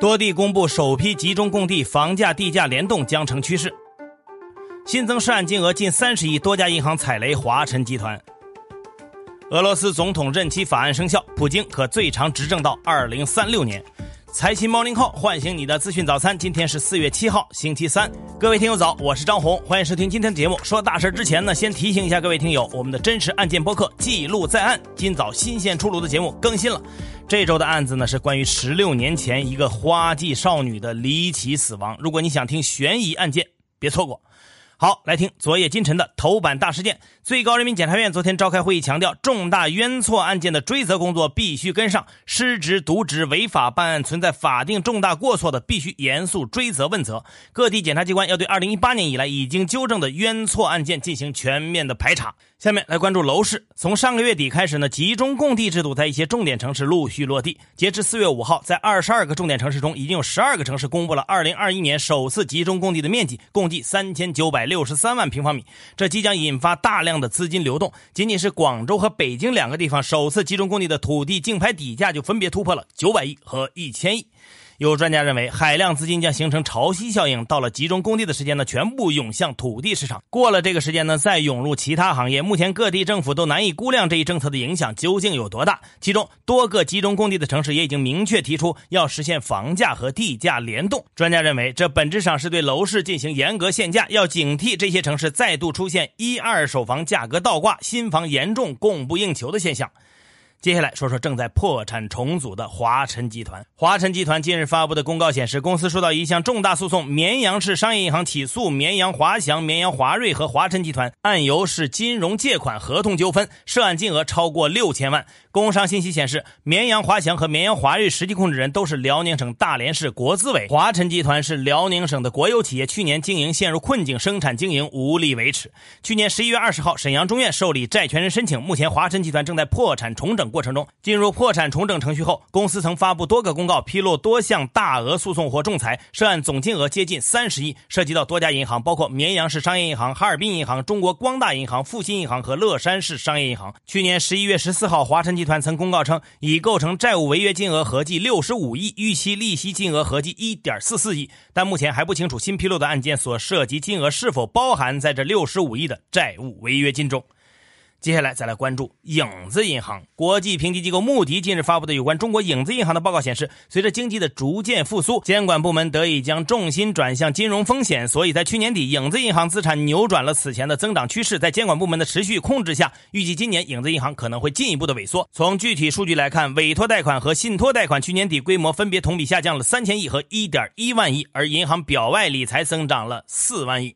多地公布首批集中供地房价地价联动将成趋势。新增涉案金额近三十亿，多家银行踩雷华晨集团。俄罗斯总统任期法案生效，普京可最长执政到二零三六年。财新猫零号唤醒你的资讯早餐，今天是四月七号，星期三。各位听友早，我是张红，欢迎收听今天的节目。说大事之前呢，先提醒一下各位听友，我们的真实案件播客记录在案，今早新鲜出炉的节目更新了。这周的案子呢是关于十六年前一个花季少女的离奇死亡。如果你想听悬疑案件，别错过。好，来听昨夜今晨的头版大事件。最高人民检察院昨天召开会议，强调重大冤错案件的追责工作必须跟上，失职渎职、违法办案、存在法定重大过错的，必须严肃追责问责。各地检察机关要对二零一八年以来已经纠正的冤错案件进行全面的排查。下面来关注楼市。从上个月底开始呢，集中供地制度在一些重点城市陆续落地。截至四月五号，在二十二个重点城市中，已经有十二个城市公布了二零二一年首次集中供地的面积，共计三千九百六十三万平方米。这即将引发大量的资金流动。仅仅是广州和北京两个地方首次集中供地的土地竞拍底价就分别突破了九百亿和一千亿。有专家认为，海量资金将形成潮汐效应，到了集中供地的时间呢，全部涌向土地市场。过了这个时间呢，再涌入其他行业。目前各地政府都难以估量这一政策的影响究竟有多大。其中，多个集中供地的城市也已经明确提出要实现房价和地价联动。专家认为，这本质上是对楼市进行严格限价，要警惕这些城市再度出现一二手房价格倒挂、新房严重供不应求的现象。接下来说说正在破产重组的华晨集团。华晨集团近日发布的公告显示，公司收到一项重大诉讼，绵阳市商业银行起诉绵阳华翔、绵阳华瑞和华晨集团，案由是金融借款合同纠纷，涉案金额超过六千万。工商信息显示，绵阳华翔和绵阳华瑞实际控制人都是辽宁省大连市国资委。华晨集团是辽宁省的国有企业，去年经营陷入困境，生产经营无力维持。去年十一月二十号，沈阳中院受理债权人申请，目前华晨集团正在破产重整。过程中，进入破产重整程序后，公司曾发布多个公告，披露多项大额诉讼或仲裁，涉案总金额接近三十亿，涉及到多家银行，包括绵阳市商业银行、哈尔滨银行、中国光大银行、复兴银行和乐山市商业银行。去年十一月十四号，华晨集团团曾公告称，已构成债务违约金额合计六十五亿，预期利息金额合计一点四四亿，但目前还不清楚新披露的案件所涉及金额是否包含在这六十五亿的债务违约金中。接下来再来关注影子银行。国际评级机构穆迪近日发布的有关中国影子银行的报告显示，随着经济的逐渐复苏，监管部门得以将重心转向金融风险，所以在去年底，影子银行资产扭转了此前的增长趋势。在监管部门的持续控制下，预计今年影子银行可能会进一步的萎缩。从具体数据来看，委托贷款和信托贷款去年底规模分别同比下降了三千亿和一点一万亿，而银行表外理财增长了四万亿。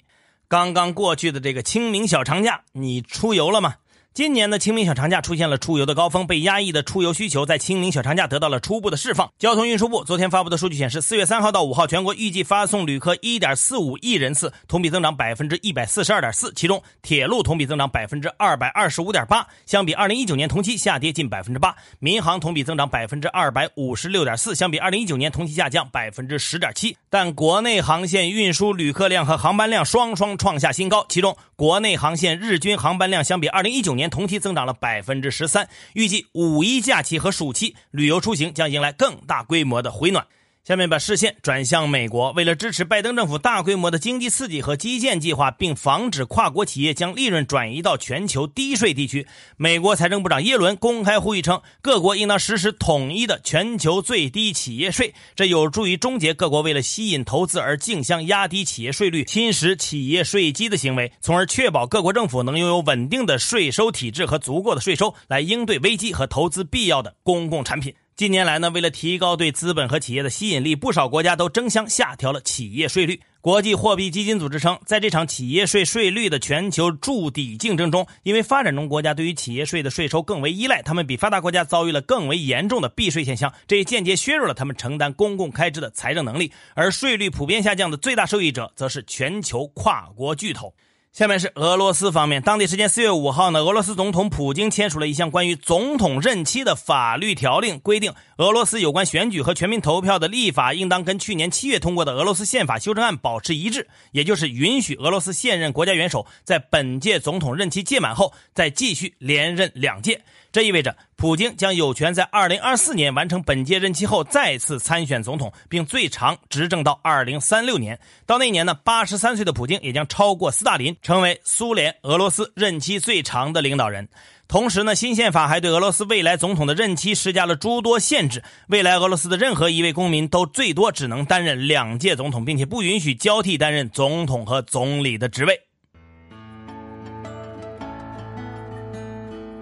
刚刚过去的这个清明小长假，你出游了吗？今年的清明小长假出现了出游的高峰，被压抑的出游需求在清明小长假得到了初步的释放。交通运输部昨天发布的数据显示，四月三号到五号，全国预计发送旅客一点四五亿人次，同比增长百分之一百四十二点四。其中，铁路同比增长百分之二百二十五点八，相比二零一九年同期下跌近百分之八；民航同比增长百分之二百五十六点四，相比二零一九年同期下降百分之十点七。但国内航线运输旅客量和航班量双双创下新高，其中国内航线日均航班量相比二零一九年。同期增长了百分之十三，预计五一假期和暑期旅游出行将迎来更大规模的回暖。下面把视线转向美国，为了支持拜登政府大规模的经济刺激和基建计划，并防止跨国企业将利润转移到全球低税地区，美国财政部长耶伦公开呼吁称，各国应当实施统一的全球最低企业税，这有助于终结各国为了吸引投资而竞相压低企业税率、侵蚀企业税基的行为，从而确保各国政府能拥有稳定的税收体制和足够的税收来应对危机和投资必要的公共产品。近年来呢，为了提高对资本和企业的吸引力，不少国家都争相下调了企业税率。国际货币基金组织称，在这场企业税税率的全球筑底竞争中，因为发展中国家对于企业税的税收更为依赖，他们比发达国家遭遇了更为严重的避税现象，这也间接削弱了他们承担公共开支的财政能力。而税率普遍下降的最大受益者，则是全球跨国巨头。下面是俄罗斯方面，当地时间四月五号呢，俄罗斯总统普京签署了一项关于总统任期的法律条令，规定俄罗斯有关选举和全民投票的立法应当跟去年七月通过的俄罗斯宪法修正案保持一致，也就是允许俄罗斯现任国家元首在本届总统任期届满后再继续连任两届。这意味着普京将有权在2024年完成本届任期后再次参选总统，并最长执政到2036年。到那年呢，83岁的普京也将超过斯大林，成为苏联、俄罗斯任期最长的领导人。同时呢，新宪法还对俄罗斯未来总统的任期施加了诸多限制。未来俄罗斯的任何一位公民都最多只能担任两届总统，并且不允许交替担任总统和总理的职位。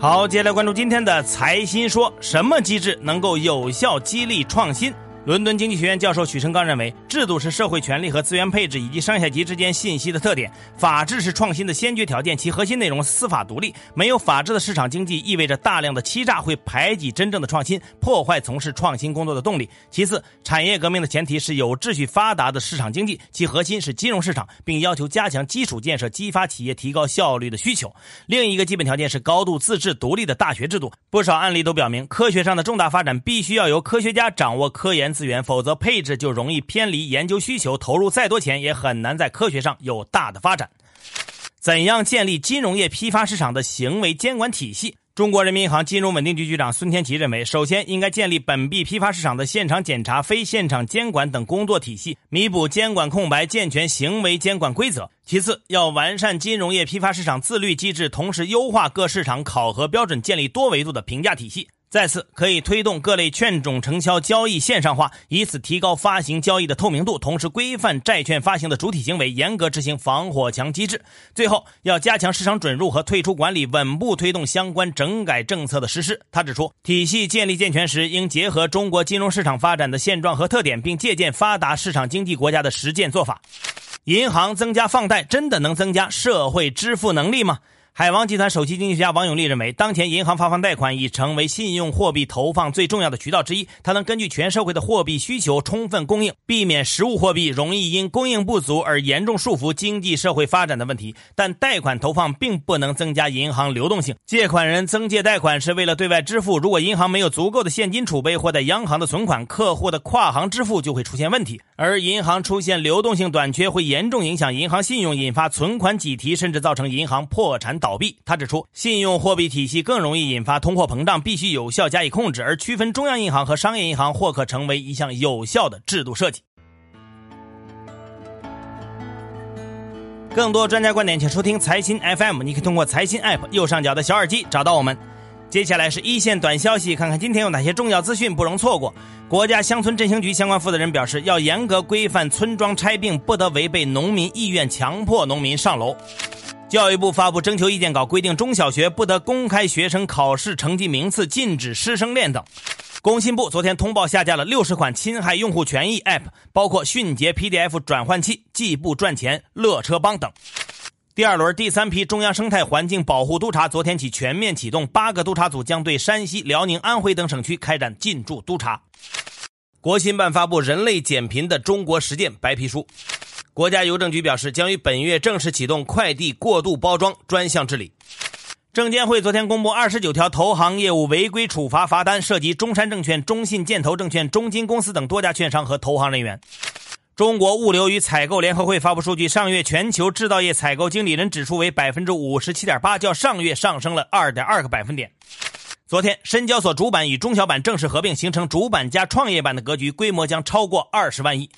好，接下来关注今天的财新说，什么机制能够有效激励创新？伦敦经济学院教授许成刚认为，制度是社会权力和资源配置以及上下级之间信息的特点。法治是创新的先决条件，其核心内容司法独立。没有法治的市场经济意味着大量的欺诈会排挤真正的创新，破坏从事创新工作的动力。其次，产业革命的前提是有秩序发达的市场经济，其核心是金融市场，并要求加强基础建设，激发企业提高效率的需求。另一个基本条件是高度自治独立的大学制度。不少案例都表明，科学上的重大发展必须要由科学家掌握科研。资源，否则配置就容易偏离研究需求，投入再多钱也很难在科学上有大的发展。怎样建立金融业批发市场的行为监管体系？中国人民银行金融稳定局局长孙天琦认为，首先应该建立本币批发市场的现场检查、非现场监管等工作体系，弥补监管空白，健全行为监管规则。其次，要完善金融业批发市场自律机制，同时优化各市场考核标准，建立多维度的评价体系。再次可以推动各类券种承销交易线上化，以此提高发行交易的透明度，同时规范债券发行的主体行为，严格执行防火墙机制。最后，要加强市场准入和退出管理，稳步推动相关整改政策的实施。他指出，体系建立健全时，应结合中国金融市场发展的现状和特点，并借鉴发达市场经济国家的实践做法。银行增加放贷，真的能增加社会支付能力吗？海王集团首席经济学家王永利认为，当前银行发放贷款已成为信用货币投放最重要的渠道之一。它能根据全社会的货币需求充分供应，避免实物货币容易因供应不足而严重束缚经济社会发展的问题。但贷款投放并不能增加银行流动性。借款人增借贷款是为了对外支付，如果银行没有足够的现金储备或在央行的存款，客户的跨行支付就会出现问题。而银行出现流动性短缺，会严重影响银行信用，引发存款挤提，甚至造成银行破产倒。倒闭，他指出，信用货币体系更容易引发通货膨胀，必须有效加以控制，而区分中央银行和商业银行或可成为一项有效的制度设计。更多专家观点，请收听财新 FM。你可以通过财新 App 右上角的小耳机找到我们。接下来是一线短消息，看看今天有哪些重要资讯不容错过。国家乡村振兴局相关负责人表示，要严格规范村庄拆并，不得违背农民意愿，强迫农民上楼。教育部发布征求意见稿，规定中小学不得公开学生考试成绩名次，禁止师生恋等。工信部昨天通报下架了六十款侵害用户权益 App，包括迅捷 PDF 转换器、计步赚钱、乐车帮等。第二轮第三批中央生态环境保护督查昨天起全面启动，八个督查组将对山西、辽宁、安徽等省区开展进驻督查。国新办发布《人类减贫的中国实践白皮书》。国家邮政局表示，将于本月正式启动快递过度包装专项治理。证监会昨天公布二十九条投行业务违规处罚罚单，涉及中山证券、中信建投证券、中金公司等多家券商和投行人员。中国物流与采购联合会发布数据，上月全球制造业采购经理人指数为百分之五十七点八，较上月上升了二点二个百分点。昨天，深交所主板与中小板正式合并，形成主板加创业板的格局，规模将超过二十万亿。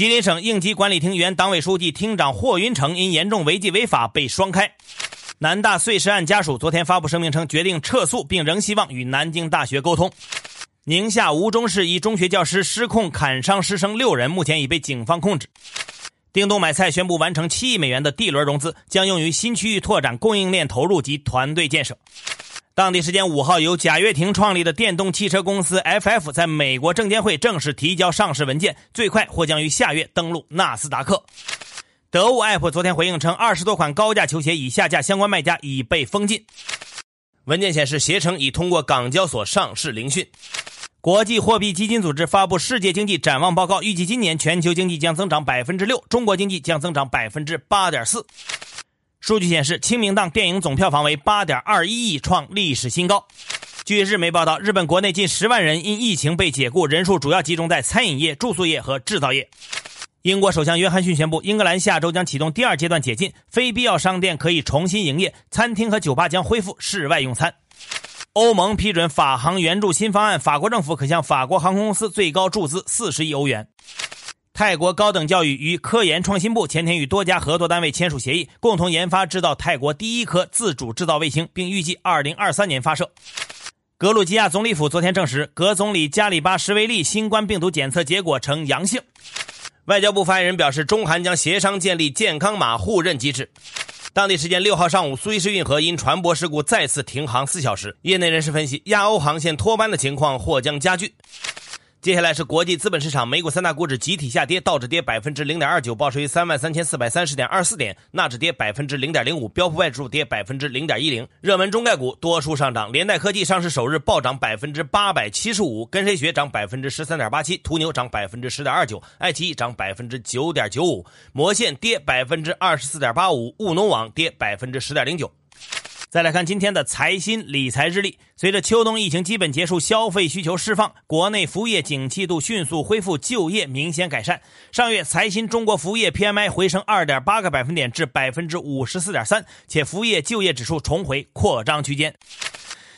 吉林省应急管理厅原党委书记、厅长霍云成因严重违纪违法被双开。南大碎尸案家属昨天发布声明称，决定撤诉，并仍希望与南京大学沟通。宁夏吴忠市一中学教师失控砍伤师生六人，目前已被警方控制。叮咚买菜宣布完成七亿美元的 D 轮融资，将用于新区域拓展供应链投入及团队建设。当地时间五号，由贾跃亭创立的电动汽车公司 FF 在美国证监会正式提交上市文件，最快或将于下月登陆纳斯达克。得物 App 昨天回应称，二十多款高价球鞋已下架，相关卖家已被封禁。文件显示，携程已通过港交所上市聆讯。国际货币基金组织发布世界经济展望报告，预计今年全球经济将增长百分之六，中国经济将增长百分之八点四。数据显示，清明档电影总票房为八点二一亿，创历史新高。据日媒报道，日本国内近十万人因疫情被解雇，人数主要集中在餐饮业、住宿业和制造业。英国首相约翰逊宣布，英格兰下周将启动第二阶段解禁，非必要商店可以重新营业，餐厅和酒吧将恢复室外用餐。欧盟批准法航援助新方案，法国政府可向法国航空公司最高注资四十亿欧元。泰国高等教育与科研创新部前天与多家合作单位签署协议，共同研发制造泰国第一颗自主制造卫星，并预计二零二三年发射。格鲁吉亚总理府昨天证实，格总理加里巴什维利新冠病毒检测结果呈阳性。外交部发言人表示，中韩将协商建立健康码互认机制。当地时间六号上午，苏伊士运河因船舶事故再次停航四小时。业内人士分析，亚欧航线脱班的情况或将加剧。接下来是国际资本市场，美股三大股指集体下跌，道指跌百分之零点二九，报收于三万三千四百三十点二四点；纳指跌百分之零点零五，标普外指数跌百分之零点一零。热门中概股多数上涨，连带科技上市首日暴涨百分之八百七十五，跟谁学涨百分之十三点八七，途牛涨百分之十点二九，爱奇艺涨百分之九点九五，魔线跌百分之二十四点八五，务农网跌百分之十点零九。再来看今天的财新理财日历。随着秋冬疫情基本结束，消费需求释放，国内服务业景气度迅速恢复，就业明显改善。上月财新中国服务业 PMI 回升二点八个百分点至百分之五十四点三，且服务业就业指数重回扩张区间。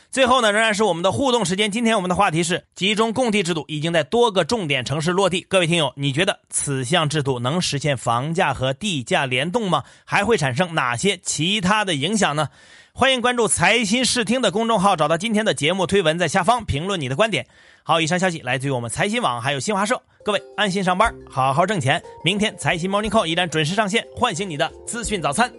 最后呢，仍然是我们的互动时间。今天我们的话题是集中供地制度已经在多个重点城市落地。各位听友，你觉得此项制度能实现房价和地价联动吗？还会产生哪些其他的影响呢？欢迎关注财新视听的公众号，找到今天的节目推文，在下方评论你的观点。好，以上消息来自于我们财新网，还有新华社。各位安心上班，好好挣钱。明天财新 Morning Call 依然准时上线，唤醒你的资讯早餐。